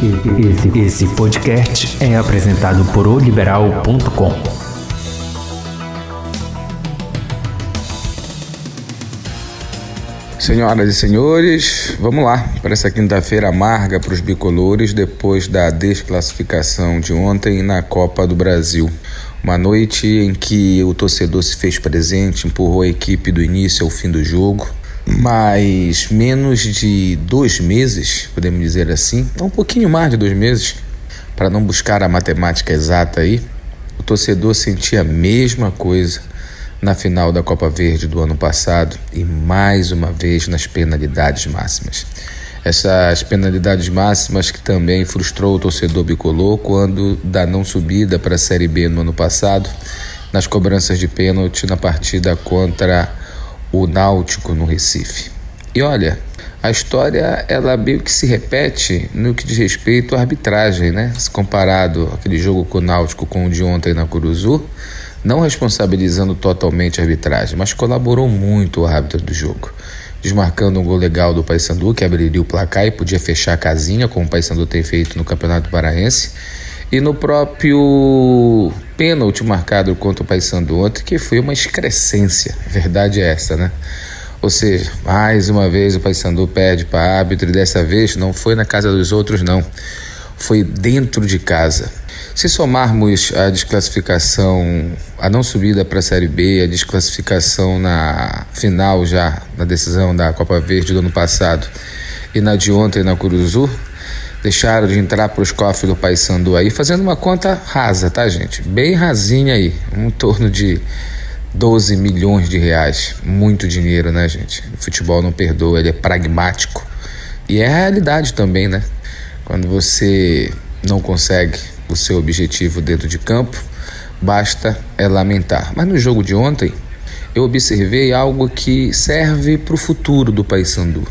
Esse, esse podcast é apresentado por oliberal.com. Senhoras e senhores, vamos lá para essa quinta-feira amarga para os bicolores depois da desclassificação de ontem na Copa do Brasil. Uma noite em que o torcedor se fez presente, empurrou a equipe do início ao fim do jogo, mas menos de dois meses, podemos dizer assim, um pouquinho mais de dois meses, para não buscar a matemática exata aí, o torcedor sentia a mesma coisa na final da Copa Verde do ano passado e mais uma vez nas penalidades máximas. Essas penalidades máximas que também frustrou o torcedor bicolor quando da não subida para a Série B no ano passado, nas cobranças de pênalti na partida contra o Náutico no Recife. E olha, a história ela meio que se repete no que diz respeito à arbitragem, né? Se comparado aquele jogo com o Náutico com o de ontem na Curuzu, não responsabilizando totalmente a arbitragem, mas colaborou muito o árbitro do jogo, desmarcando um gol legal do Paysandu que abriria o placar e podia fechar a casinha, como o Paysandu tem feito no Campeonato Paraense, e no próprio pênalti marcado contra o Paysandu ontem, que foi uma excrescência, verdade é essa, né? Ou seja, mais uma vez o Paysandu pede para árbitro e dessa vez não foi na casa dos outros não, foi dentro de casa. Se somarmos a desclassificação, a não subida para a Série B, a desclassificação na final já, na decisão da Copa Verde do ano passado e na de ontem na Curuzu, deixaram de entrar para os cofres do Paysandu aí, fazendo uma conta rasa, tá, gente? Bem rasinha aí, um torno de 12 milhões de reais. Muito dinheiro, né, gente? O futebol não perdoa, ele é pragmático. E é a realidade também, né? Quando você não consegue o seu objetivo dentro de campo, basta é lamentar. Mas no jogo de ontem, eu observei algo que serve para o futuro do Paysandu.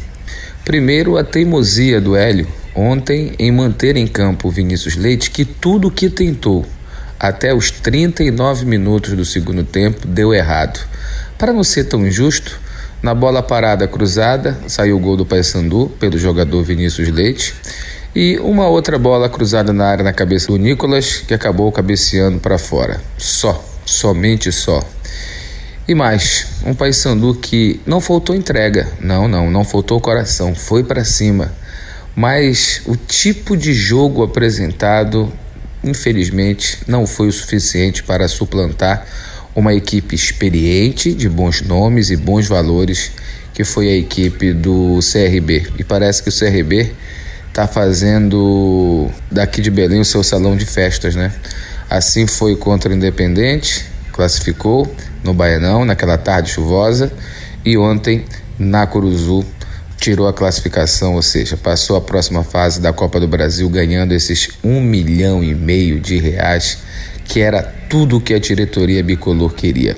Primeiro, a teimosia do Hélio ontem em manter em campo o Vinícius Leite, que tudo que tentou até os 39 minutos do segundo tempo deu errado. Para não ser tão injusto, na bola parada cruzada saiu o gol do Paysandu pelo jogador Vinícius Leite e uma outra bola cruzada na área na cabeça do Nicolas que acabou cabeceando para fora. Só, somente só. E mais, um Paysandu que não faltou entrega. Não, não, não faltou coração, foi para cima. Mas o tipo de jogo apresentado, infelizmente, não foi o suficiente para suplantar uma equipe experiente, de bons nomes e bons valores, que foi a equipe do CRB. E parece que o CRB está fazendo daqui de Belém o seu salão de festas, né? Assim foi contra o Independente, classificou no Baianão naquela tarde chuvosa e ontem na Curuzu tirou a classificação, ou seja, passou a próxima fase da Copa do Brasil ganhando esses um milhão e meio de reais, que era tudo o que a diretoria bicolor queria.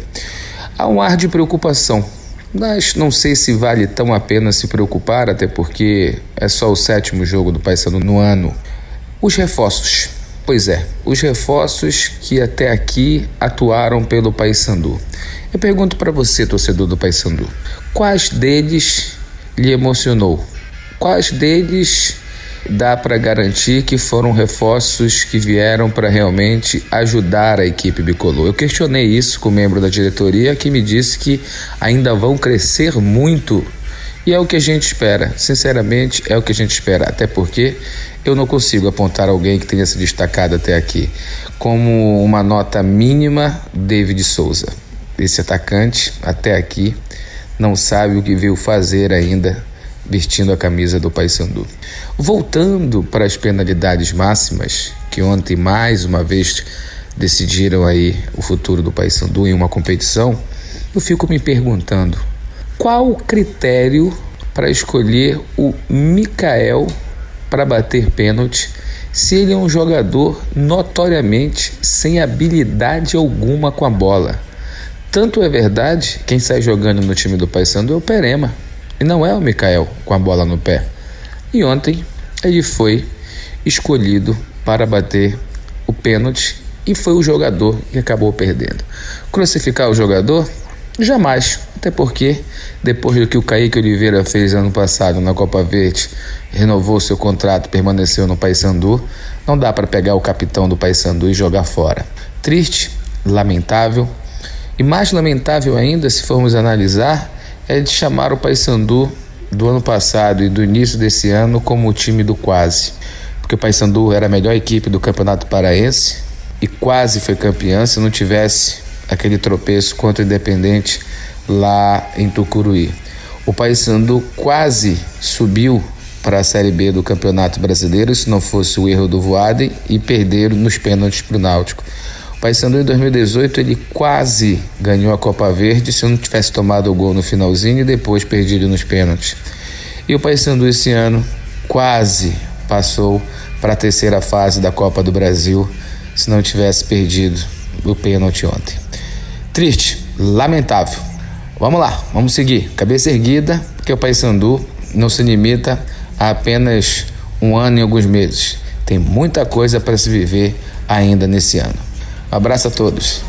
Há um ar de preocupação mas não sei se vale tão a pena se preocupar, até porque é só o sétimo jogo do Paysandu no ano. Os reforços. Pois é, os reforços que até aqui atuaram pelo Paysandu. Eu pergunto para você, torcedor do Paysandu, quais deles lhe emocionou? Quais deles dá para garantir que foram reforços que vieram para realmente ajudar a equipe bicolor. Eu questionei isso com o membro da diretoria que me disse que ainda vão crescer muito e é o que a gente espera. Sinceramente, é o que a gente espera, até porque eu não consigo apontar alguém que tenha se destacado até aqui. Como uma nota mínima, David Souza. Esse atacante, até aqui, não sabe o que veio fazer ainda vestindo a camisa do Paysandu. Voltando para as penalidades máximas, que ontem mais uma vez decidiram aí o futuro do Paysandu em uma competição, eu fico me perguntando qual o critério para escolher o Mikael para bater pênalti se ele é um jogador notoriamente sem habilidade alguma com a bola. Tanto é verdade, quem sai jogando no time do Paysandu é o Perema. E não é o Mikael com a bola no pé. E ontem ele foi escolhido para bater o pênalti e foi o jogador que acabou perdendo. Crucificar o jogador? Jamais. Até porque, depois do que o Kaique Oliveira fez ano passado na Copa Verde, renovou seu contrato, permaneceu no Paysandu, não dá para pegar o capitão do Paysandu e jogar fora. Triste, lamentável. E mais lamentável ainda, se formos analisar, é de chamar o Paysandu do ano passado e do início desse ano como o time do quase. Porque o Paysandu era a melhor equipe do Campeonato Paraense e quase foi campeão se não tivesse aquele tropeço contra o Independente lá em Tucuruí. O Paysandu quase subiu para a Série B do Campeonato Brasileiro se não fosse o erro do Voaden e perderam nos pênaltis para o Náutico. Paysandu em 2018 ele quase ganhou a Copa Verde se não tivesse tomado o gol no finalzinho e depois perdido nos pênaltis. E o Paysandu esse ano quase passou para a terceira fase da Copa do Brasil se não tivesse perdido o pênalti ontem. Triste, lamentável. Vamos lá, vamos seguir. Cabeça erguida, porque o Paysandu não se limita a apenas um ano e alguns meses. Tem muita coisa para se viver ainda nesse ano. Abraço a todos.